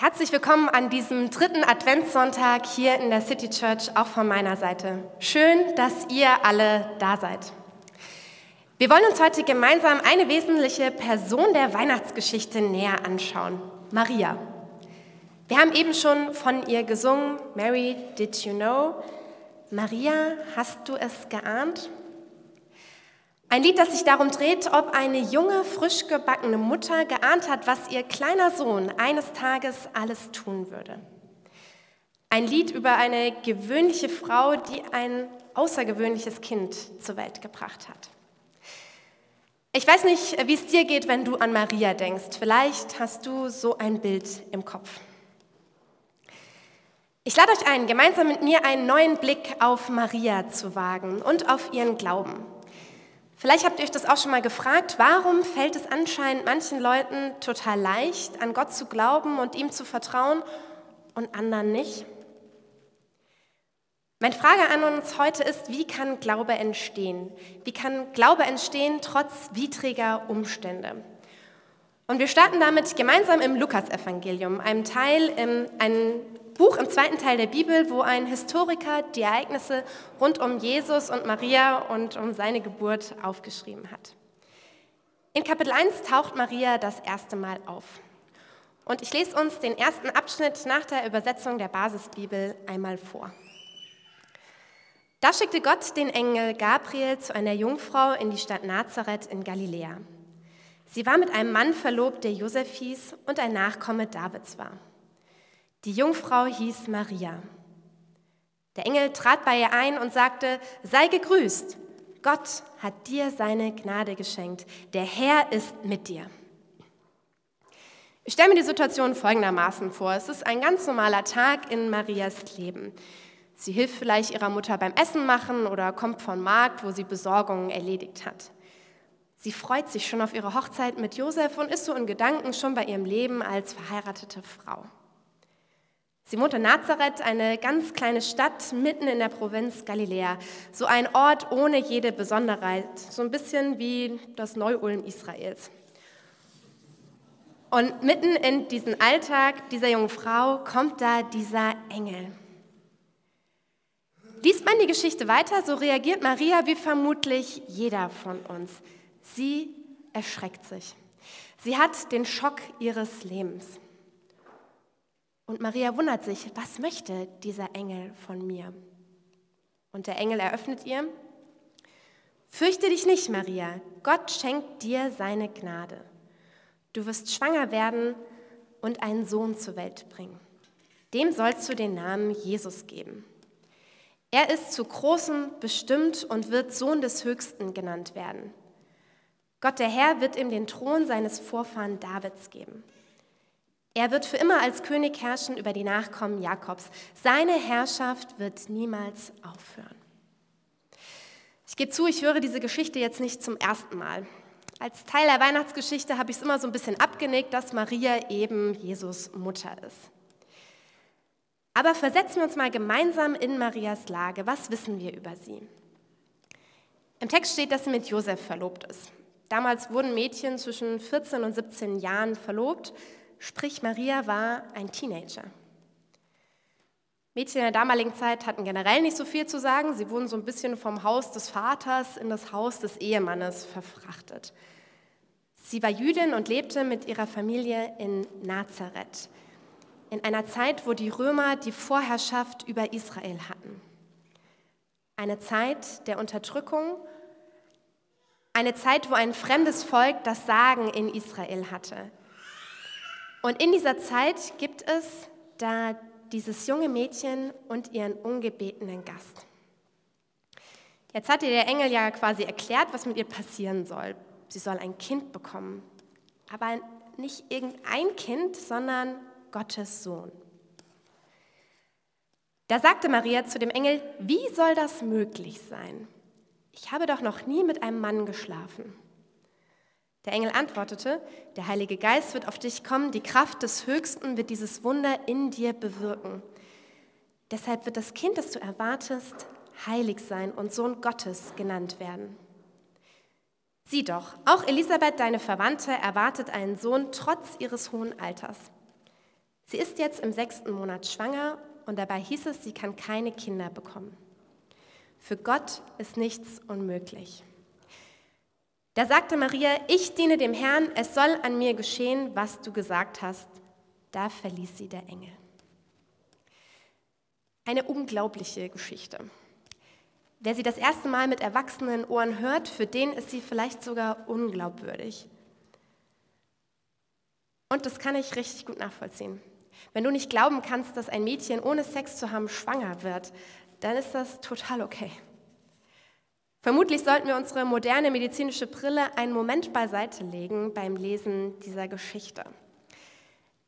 Herzlich willkommen an diesem dritten Adventssonntag hier in der City Church, auch von meiner Seite. Schön, dass ihr alle da seid. Wir wollen uns heute gemeinsam eine wesentliche Person der Weihnachtsgeschichte näher anschauen, Maria. Wir haben eben schon von ihr gesungen, Mary, did you know? Maria, hast du es geahnt? Ein Lied, das sich darum dreht, ob eine junge, frisch gebackene Mutter geahnt hat, was ihr kleiner Sohn eines Tages alles tun würde. Ein Lied über eine gewöhnliche Frau, die ein außergewöhnliches Kind zur Welt gebracht hat. Ich weiß nicht, wie es dir geht, wenn du an Maria denkst. Vielleicht hast du so ein Bild im Kopf. Ich lade euch ein, gemeinsam mit mir einen neuen Blick auf Maria zu wagen und auf ihren Glauben. Vielleicht habt ihr euch das auch schon mal gefragt, warum fällt es anscheinend manchen Leuten total leicht, an Gott zu glauben und ihm zu vertrauen und anderen nicht? Meine Frage an uns heute ist, wie kann Glaube entstehen? Wie kann Glaube entstehen trotz widriger Umstände? Und wir starten damit gemeinsam im Lukasevangelium, einem Teil, einem Buch im zweiten Teil der Bibel, wo ein Historiker die Ereignisse rund um Jesus und Maria und um seine Geburt aufgeschrieben hat. In Kapitel 1 taucht Maria das erste Mal auf. Und ich lese uns den ersten Abschnitt nach der Übersetzung der Basisbibel einmal vor. Da schickte Gott den Engel Gabriel zu einer Jungfrau in die Stadt Nazareth in Galiläa. Sie war mit einem Mann verlobt, der Josef hieß und ein Nachkomme Davids war. Die Jungfrau hieß Maria. Der Engel trat bei ihr ein und sagte, sei gegrüßt, Gott hat dir seine Gnade geschenkt, der Herr ist mit dir. Ich stelle mir die Situation folgendermaßen vor. Es ist ein ganz normaler Tag in Marias Leben. Sie hilft vielleicht ihrer Mutter beim Essen machen oder kommt vom Markt, wo sie Besorgungen erledigt hat. Sie freut sich schon auf ihre Hochzeit mit Josef und ist so in Gedanken schon bei ihrem Leben als verheiratete Frau. Sie wohnt in Nazareth, eine ganz kleine Stadt mitten in der Provinz Galiläa. So ein Ort ohne jede Besonderheit, so ein bisschen wie das Neu-Ulm Israels. Und mitten in diesen Alltag dieser jungen Frau kommt da dieser Engel. Liest man die Geschichte weiter, so reagiert Maria wie vermutlich jeder von uns. Sie erschreckt sich. Sie hat den Schock ihres Lebens. Und Maria wundert sich, was möchte dieser Engel von mir? Und der Engel eröffnet ihr, Fürchte dich nicht, Maria, Gott schenkt dir seine Gnade. Du wirst schwanger werden und einen Sohn zur Welt bringen. Dem sollst du den Namen Jesus geben. Er ist zu Großem bestimmt und wird Sohn des Höchsten genannt werden. Gott der Herr wird ihm den Thron seines Vorfahren Davids geben. Er wird für immer als König herrschen über die Nachkommen Jakobs. Seine Herrschaft wird niemals aufhören. Ich gebe zu, ich höre diese Geschichte jetzt nicht zum ersten Mal. Als Teil der Weihnachtsgeschichte habe ich es immer so ein bisschen abgenickt, dass Maria eben Jesus Mutter ist. Aber versetzen wir uns mal gemeinsam in Marias Lage. Was wissen wir über sie? Im Text steht, dass sie mit Josef verlobt ist. Damals wurden Mädchen zwischen 14 und 17 Jahren verlobt, Sprich, Maria war ein Teenager. Mädchen in der damaligen Zeit hatten generell nicht so viel zu sagen. Sie wurden so ein bisschen vom Haus des Vaters in das Haus des Ehemannes verfrachtet. Sie war Jüdin und lebte mit ihrer Familie in Nazareth, in einer Zeit, wo die Römer die Vorherrschaft über Israel hatten. Eine Zeit der Unterdrückung, eine Zeit, wo ein fremdes Volk das Sagen in Israel hatte, und in dieser Zeit gibt es da dieses junge Mädchen und ihren ungebetenen Gast. Jetzt hat ihr der Engel ja quasi erklärt, was mit ihr passieren soll. Sie soll ein Kind bekommen. Aber nicht irgendein Kind, sondern Gottes Sohn. Da sagte Maria zu dem Engel, wie soll das möglich sein? Ich habe doch noch nie mit einem Mann geschlafen. Der Engel antwortete, der Heilige Geist wird auf dich kommen, die Kraft des Höchsten wird dieses Wunder in dir bewirken. Deshalb wird das Kind, das du erwartest, heilig sein und Sohn Gottes genannt werden. Sieh doch, auch Elisabeth, deine Verwandte, erwartet einen Sohn trotz ihres hohen Alters. Sie ist jetzt im sechsten Monat schwanger und dabei hieß es, sie kann keine Kinder bekommen. Für Gott ist nichts unmöglich. Da sagte Maria, ich diene dem Herrn, es soll an mir geschehen, was du gesagt hast. Da verließ sie der Engel. Eine unglaubliche Geschichte. Wer sie das erste Mal mit erwachsenen Ohren hört, für den ist sie vielleicht sogar unglaubwürdig. Und das kann ich richtig gut nachvollziehen. Wenn du nicht glauben kannst, dass ein Mädchen ohne Sex zu haben schwanger wird, dann ist das total okay. Vermutlich sollten wir unsere moderne medizinische Brille einen Moment beiseite legen beim Lesen dieser Geschichte.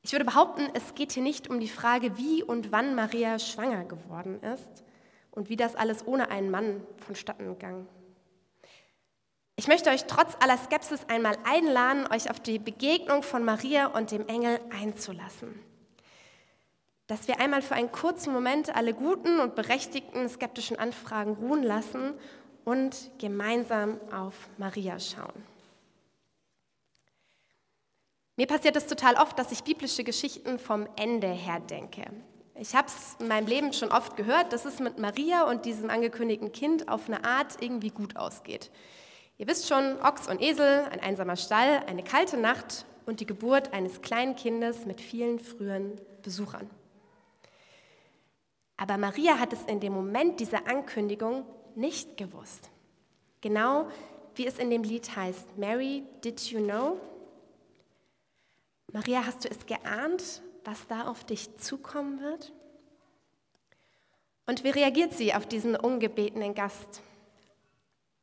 Ich würde behaupten, es geht hier nicht um die Frage, wie und wann Maria schwanger geworden ist und wie das alles ohne einen Mann vonstatten ging. Ich möchte euch trotz aller Skepsis einmal einladen, euch auf die Begegnung von Maria und dem Engel einzulassen. Dass wir einmal für einen kurzen Moment alle guten und berechtigten skeptischen Anfragen ruhen lassen und gemeinsam auf Maria schauen. Mir passiert es total oft, dass ich biblische Geschichten vom Ende her denke. Ich habe es in meinem Leben schon oft gehört, dass es mit Maria und diesem angekündigten Kind auf eine Art irgendwie gut ausgeht. Ihr wisst schon, Ochs und Esel, ein einsamer Stall, eine kalte Nacht und die Geburt eines kleinen Kindes mit vielen frühen Besuchern. Aber Maria hat es in dem Moment dieser Ankündigung nicht gewusst. Genau wie es in dem Lied heißt, Mary, did you know? Maria, hast du es geahnt, was da auf dich zukommen wird? Und wie reagiert sie auf diesen ungebetenen Gast?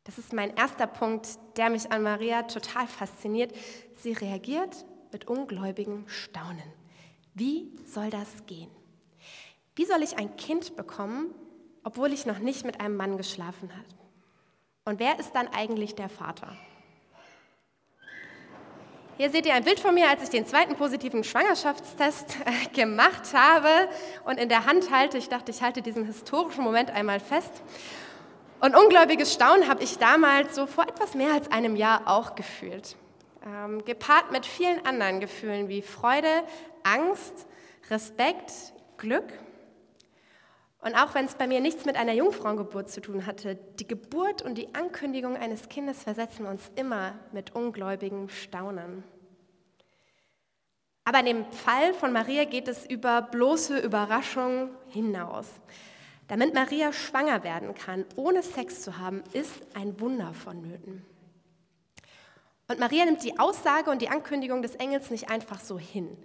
Das ist mein erster Punkt, der mich an Maria total fasziniert. Sie reagiert mit ungläubigem Staunen. Wie soll das gehen? Wie soll ich ein Kind bekommen, obwohl ich noch nicht mit einem Mann geschlafen habe? Und wer ist dann eigentlich der Vater? Hier seht ihr ein Bild von mir, als ich den zweiten positiven Schwangerschaftstest äh, gemacht habe und in der Hand halte. Ich dachte, ich halte diesen historischen Moment einmal fest. Und ungläubiges Staunen habe ich damals so vor etwas mehr als einem Jahr auch gefühlt. Ähm, gepaart mit vielen anderen Gefühlen wie Freude, Angst, Respekt, Glück. Und auch wenn es bei mir nichts mit einer Jungfrauengeburt zu tun hatte, die Geburt und die Ankündigung eines Kindes versetzen uns immer mit ungläubigem Staunen. Aber in dem Fall von Maria geht es über bloße Überraschung hinaus. Damit Maria schwanger werden kann, ohne Sex zu haben, ist ein Wunder vonnöten. Und Maria nimmt die Aussage und die Ankündigung des Engels nicht einfach so hin.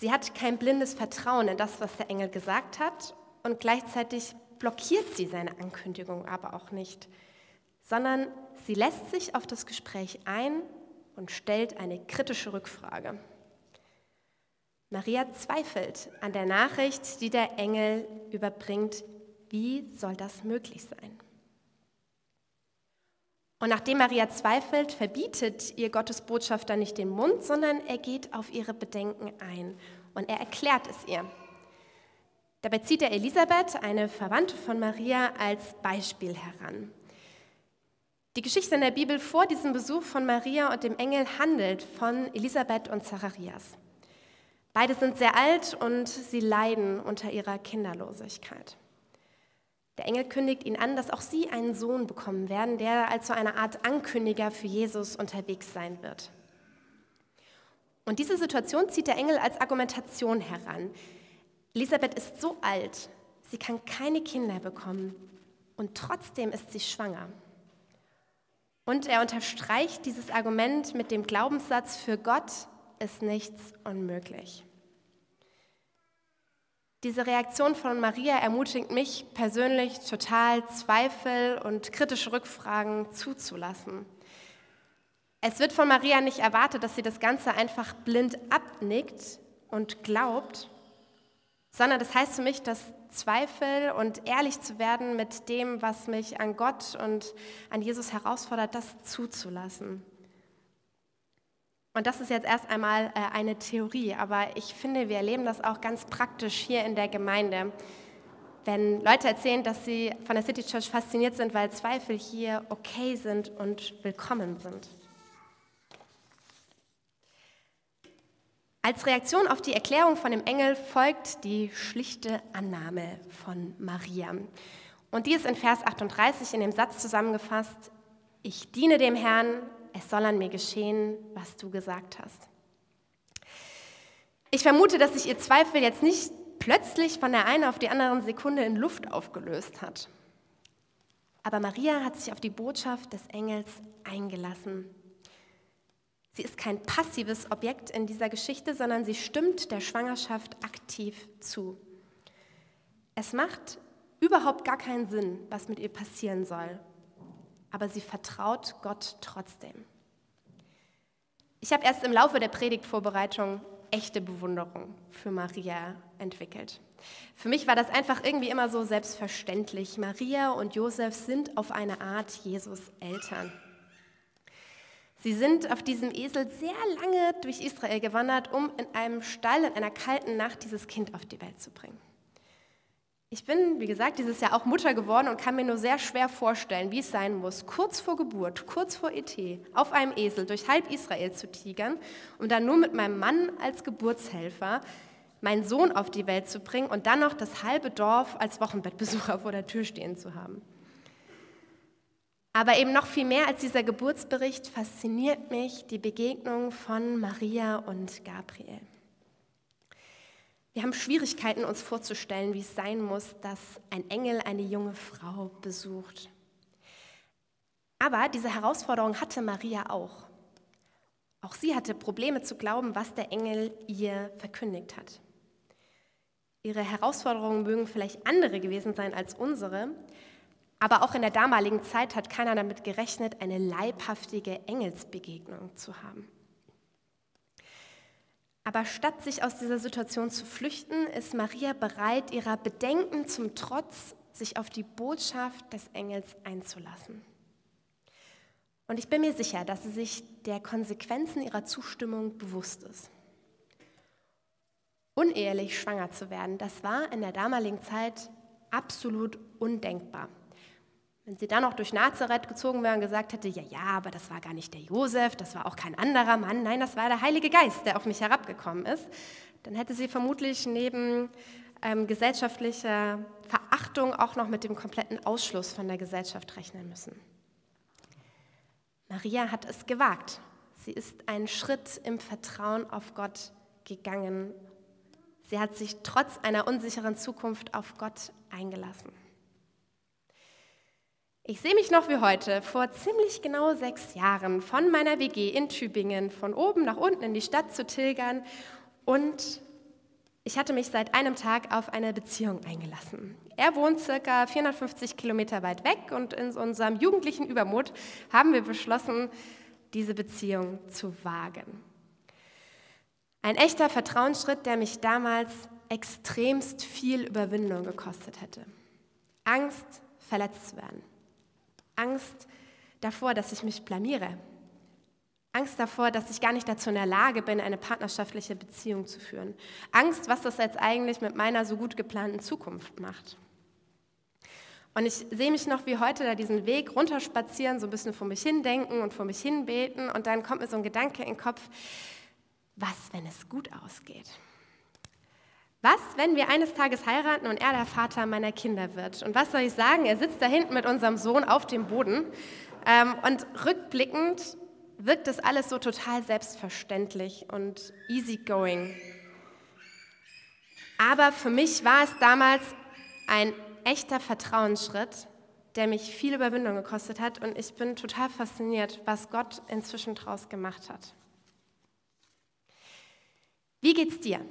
Sie hat kein blindes Vertrauen in das, was der Engel gesagt hat und gleichzeitig blockiert sie seine Ankündigung aber auch nicht, sondern sie lässt sich auf das Gespräch ein und stellt eine kritische Rückfrage. Maria zweifelt an der Nachricht, die der Engel überbringt. Wie soll das möglich sein? Und nachdem Maria zweifelt, verbietet ihr Gottes Botschafter nicht den Mund, sondern er geht auf ihre Bedenken ein und er erklärt es ihr. Dabei zieht er Elisabeth, eine Verwandte von Maria, als Beispiel heran. Die Geschichte in der Bibel vor diesem Besuch von Maria und dem Engel handelt von Elisabeth und Zacharias. Beide sind sehr alt und sie leiden unter ihrer Kinderlosigkeit. Der Engel kündigt ihnen an, dass auch sie einen Sohn bekommen werden, der als so eine Art Ankündiger für Jesus unterwegs sein wird. Und diese Situation zieht der Engel als Argumentation heran. Elisabeth ist so alt, sie kann keine Kinder bekommen und trotzdem ist sie schwanger. Und er unterstreicht dieses Argument mit dem Glaubenssatz, für Gott ist nichts unmöglich. Diese Reaktion von Maria ermutigt mich persönlich total, Zweifel und kritische Rückfragen zuzulassen. Es wird von Maria nicht erwartet, dass sie das Ganze einfach blind abnickt und glaubt, sondern das heißt für mich, dass Zweifel und ehrlich zu werden mit dem, was mich an Gott und an Jesus herausfordert, das zuzulassen. Und das ist jetzt erst einmal äh, eine Theorie, aber ich finde, wir erleben das auch ganz praktisch hier in der Gemeinde. Wenn Leute erzählen, dass sie von der City Church fasziniert sind, weil Zweifel hier okay sind und willkommen sind. Als Reaktion auf die Erklärung von dem Engel folgt die schlichte Annahme von Maria. Und die ist in Vers 38 in dem Satz zusammengefasst, ich diene dem Herrn, es soll an mir geschehen, was du gesagt hast. Ich vermute, dass sich ihr Zweifel jetzt nicht plötzlich von der einen auf die andere Sekunde in Luft aufgelöst hat. Aber Maria hat sich auf die Botschaft des Engels eingelassen. Sie ist kein passives Objekt in dieser Geschichte, sondern sie stimmt der Schwangerschaft aktiv zu. Es macht überhaupt gar keinen Sinn, was mit ihr passieren soll, aber sie vertraut Gott trotzdem. Ich habe erst im Laufe der Predigtvorbereitung echte Bewunderung für Maria entwickelt. Für mich war das einfach irgendwie immer so selbstverständlich. Maria und Josef sind auf eine Art Jesus Eltern. Sie sind auf diesem Esel sehr lange durch Israel gewandert, um in einem Stall in einer kalten Nacht dieses Kind auf die Welt zu bringen. Ich bin, wie gesagt, dieses Jahr auch Mutter geworden und kann mir nur sehr schwer vorstellen, wie es sein muss, kurz vor Geburt, kurz vor ET, auf einem Esel durch halb Israel zu tigern, um dann nur mit meinem Mann als Geburtshelfer meinen Sohn auf die Welt zu bringen und dann noch das halbe Dorf als Wochenbettbesucher vor der Tür stehen zu haben. Aber eben noch viel mehr als dieser Geburtsbericht fasziniert mich die Begegnung von Maria und Gabriel. Wir haben Schwierigkeiten, uns vorzustellen, wie es sein muss, dass ein Engel eine junge Frau besucht. Aber diese Herausforderung hatte Maria auch. Auch sie hatte Probleme zu glauben, was der Engel ihr verkündigt hat. Ihre Herausforderungen mögen vielleicht andere gewesen sein als unsere, aber auch in der damaligen Zeit hat keiner damit gerechnet, eine leibhaftige Engelsbegegnung zu haben. Aber statt sich aus dieser Situation zu flüchten, ist Maria bereit, ihrer Bedenken zum Trotz, sich auf die Botschaft des Engels einzulassen. Und ich bin mir sicher, dass sie sich der Konsequenzen ihrer Zustimmung bewusst ist. Unehelich schwanger zu werden, das war in der damaligen Zeit absolut undenkbar. Wenn sie dann noch durch Nazareth gezogen wäre und gesagt hätte, ja, ja, aber das war gar nicht der Josef, das war auch kein anderer Mann, nein, das war der Heilige Geist, der auf mich herabgekommen ist, dann hätte sie vermutlich neben ähm, gesellschaftlicher Verachtung auch noch mit dem kompletten Ausschluss von der Gesellschaft rechnen müssen. Maria hat es gewagt. Sie ist einen Schritt im Vertrauen auf Gott gegangen. Sie hat sich trotz einer unsicheren Zukunft auf Gott eingelassen. Ich sehe mich noch wie heute, vor ziemlich genau sechs Jahren, von meiner WG in Tübingen, von oben nach unten in die Stadt zu tilgern und ich hatte mich seit einem Tag auf eine Beziehung eingelassen. Er wohnt circa 450 Kilometer weit weg und in unserem jugendlichen Übermut haben wir beschlossen, diese Beziehung zu wagen. Ein echter Vertrauensschritt, der mich damals extremst viel Überwindung gekostet hätte. Angst, verletzt zu werden. Angst davor, dass ich mich blamiere. Angst davor, dass ich gar nicht dazu in der Lage bin, eine partnerschaftliche Beziehung zu führen. Angst, was das jetzt eigentlich mit meiner so gut geplanten Zukunft macht. Und ich sehe mich noch wie heute da diesen Weg runterspazieren, so ein bisschen vor mich hindenken und vor mich hinbeten. Und dann kommt mir so ein Gedanke in den Kopf, was, wenn es gut ausgeht? Was, wenn wir eines Tages heiraten und er der Vater meiner Kinder wird? Und was soll ich sagen? Er sitzt da hinten mit unserem Sohn auf dem Boden. Ähm, und rückblickend wirkt das alles so total selbstverständlich und easygoing. Aber für mich war es damals ein echter Vertrauensschritt, der mich viel Überwindung gekostet hat. Und ich bin total fasziniert, was Gott inzwischen daraus gemacht hat. Wie geht's dir?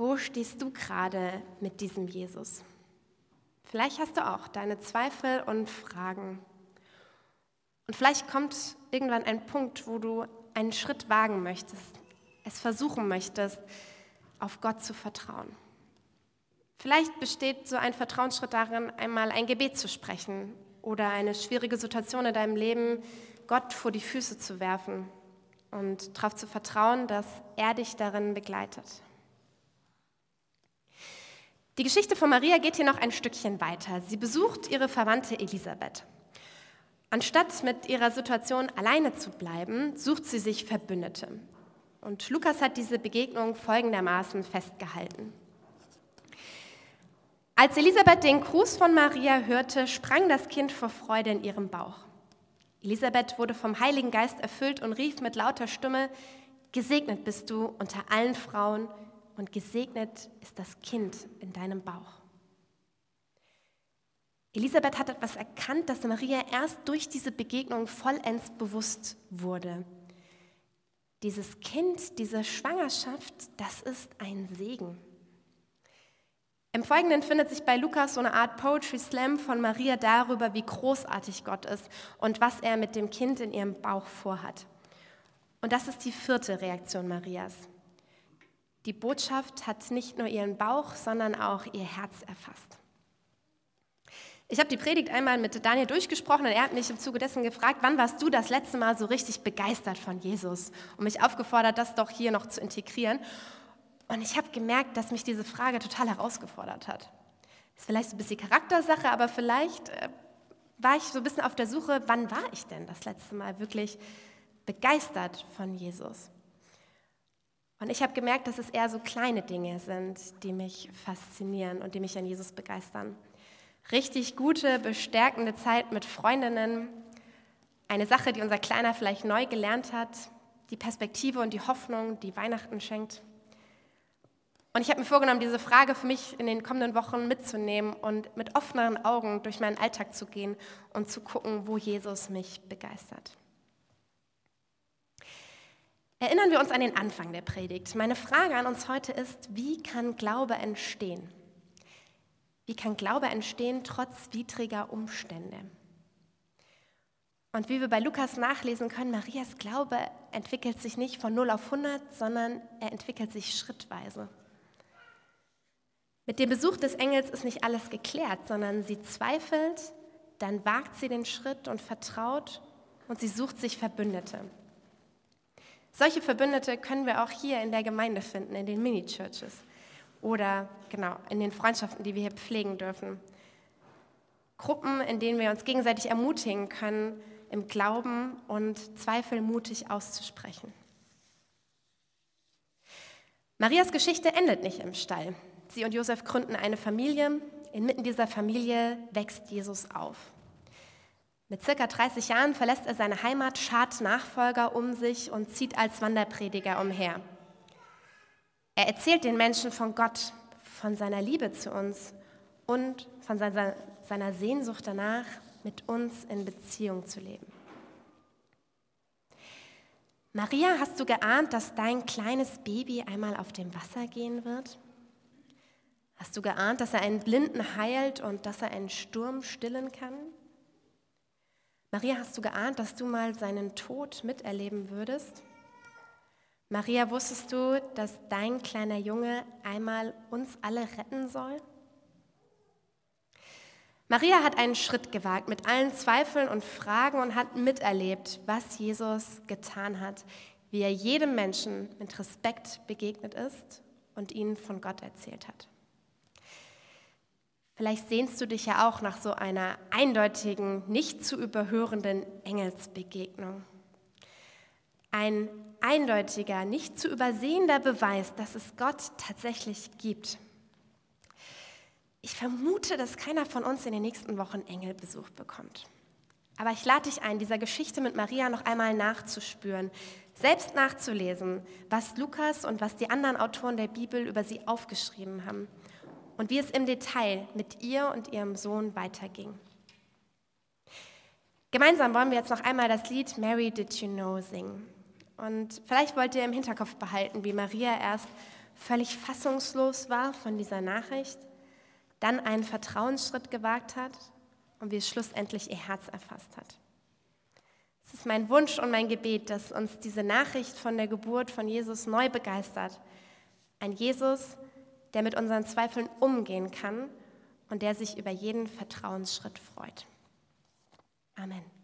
Wo stehst du gerade mit diesem Jesus? Vielleicht hast du auch deine Zweifel und Fragen. Und vielleicht kommt irgendwann ein Punkt, wo du einen Schritt wagen möchtest, es versuchen möchtest, auf Gott zu vertrauen. Vielleicht besteht so ein Vertrauensschritt darin, einmal ein Gebet zu sprechen oder eine schwierige Situation in deinem Leben Gott vor die Füße zu werfen und darauf zu vertrauen, dass er dich darin begleitet. Die Geschichte von Maria geht hier noch ein Stückchen weiter. Sie besucht ihre Verwandte Elisabeth. Anstatt mit ihrer Situation alleine zu bleiben, sucht sie sich Verbündete. Und Lukas hat diese Begegnung folgendermaßen festgehalten. Als Elisabeth den Gruß von Maria hörte, sprang das Kind vor Freude in ihrem Bauch. Elisabeth wurde vom Heiligen Geist erfüllt und rief mit lauter Stimme, Gesegnet bist du unter allen Frauen und gesegnet ist das Kind in deinem Bauch. Elisabeth hat etwas erkannt, das Maria erst durch diese Begegnung vollends bewusst wurde. Dieses Kind, diese Schwangerschaft, das ist ein Segen. Im Folgenden findet sich bei Lukas so eine Art Poetry Slam von Maria darüber, wie großartig Gott ist und was er mit dem Kind in ihrem Bauch vorhat. Und das ist die vierte Reaktion Marias. Die Botschaft hat nicht nur ihren Bauch, sondern auch ihr Herz erfasst. Ich habe die Predigt einmal mit Daniel durchgesprochen und er hat mich im Zuge dessen gefragt, wann warst du das letzte Mal so richtig begeistert von Jesus und mich aufgefordert, das doch hier noch zu integrieren. Und ich habe gemerkt, dass mich diese Frage total herausgefordert hat. Ist vielleicht so ein bisschen Charaktersache, aber vielleicht äh, war ich so ein bisschen auf der Suche, wann war ich denn das letzte Mal wirklich begeistert von Jesus? Und ich habe gemerkt, dass es eher so kleine Dinge sind, die mich faszinieren und die mich an Jesus begeistern richtig gute, bestärkende Zeit mit Freundinnen, eine Sache, die unser Kleiner vielleicht neu gelernt hat, die Perspektive und die Hoffnung, die Weihnachten schenkt. Und ich habe mir vorgenommen, diese Frage für mich in den kommenden Wochen mitzunehmen und mit offeneren Augen durch meinen Alltag zu gehen und zu gucken, wo Jesus mich begeistert. Erinnern wir uns an den Anfang der Predigt. Meine Frage an uns heute ist, wie kann Glaube entstehen? Wie kann Glaube entstehen trotz widriger Umstände? Und wie wir bei Lukas nachlesen können, Marias Glaube entwickelt sich nicht von 0 auf 100, sondern er entwickelt sich schrittweise. Mit dem Besuch des Engels ist nicht alles geklärt, sondern sie zweifelt, dann wagt sie den Schritt und vertraut und sie sucht sich Verbündete. Solche Verbündete können wir auch hier in der Gemeinde finden, in den Mini-Churches oder genau in den Freundschaften, die wir hier pflegen dürfen. Gruppen, in denen wir uns gegenseitig ermutigen können, im Glauben und Zweifel mutig auszusprechen. Marias Geschichte endet nicht im Stall. Sie und Josef gründen eine Familie. Inmitten dieser Familie wächst Jesus auf. Mit circa 30 Jahren verlässt er seine Heimat, schart Nachfolger um sich und zieht als Wanderprediger umher. Er erzählt den Menschen von Gott, von seiner Liebe zu uns und von seiner Sehnsucht danach, mit uns in Beziehung zu leben. Maria, hast du geahnt, dass dein kleines Baby einmal auf dem Wasser gehen wird? Hast du geahnt, dass er einen Blinden heilt und dass er einen Sturm stillen kann? Maria, hast du geahnt, dass du mal seinen Tod miterleben würdest? Maria, wusstest du, dass dein kleiner Junge einmal uns alle retten soll? Maria hat einen Schritt gewagt mit allen Zweifeln und Fragen und hat miterlebt, was Jesus getan hat, wie er jedem Menschen mit Respekt begegnet ist und ihnen von Gott erzählt hat. Vielleicht sehnst du dich ja auch nach so einer eindeutigen, nicht zu überhörenden Engelsbegegnung. Ein eindeutiger, nicht zu übersehender Beweis, dass es Gott tatsächlich gibt. Ich vermute, dass keiner von uns in den nächsten Wochen Engelbesuch bekommt. Aber ich lade dich ein, dieser Geschichte mit Maria noch einmal nachzuspüren, selbst nachzulesen, was Lukas und was die anderen Autoren der Bibel über sie aufgeschrieben haben und wie es im Detail mit ihr und ihrem Sohn weiterging. Gemeinsam wollen wir jetzt noch einmal das Lied Mary Did You Know singen. Und vielleicht wollt ihr im Hinterkopf behalten, wie Maria erst völlig fassungslos war von dieser Nachricht, dann einen Vertrauensschritt gewagt hat und wie es schlussendlich ihr Herz erfasst hat. Es ist mein Wunsch und mein Gebet, dass uns diese Nachricht von der Geburt von Jesus neu begeistert. Ein Jesus, der mit unseren Zweifeln umgehen kann und der sich über jeden Vertrauensschritt freut. Amen.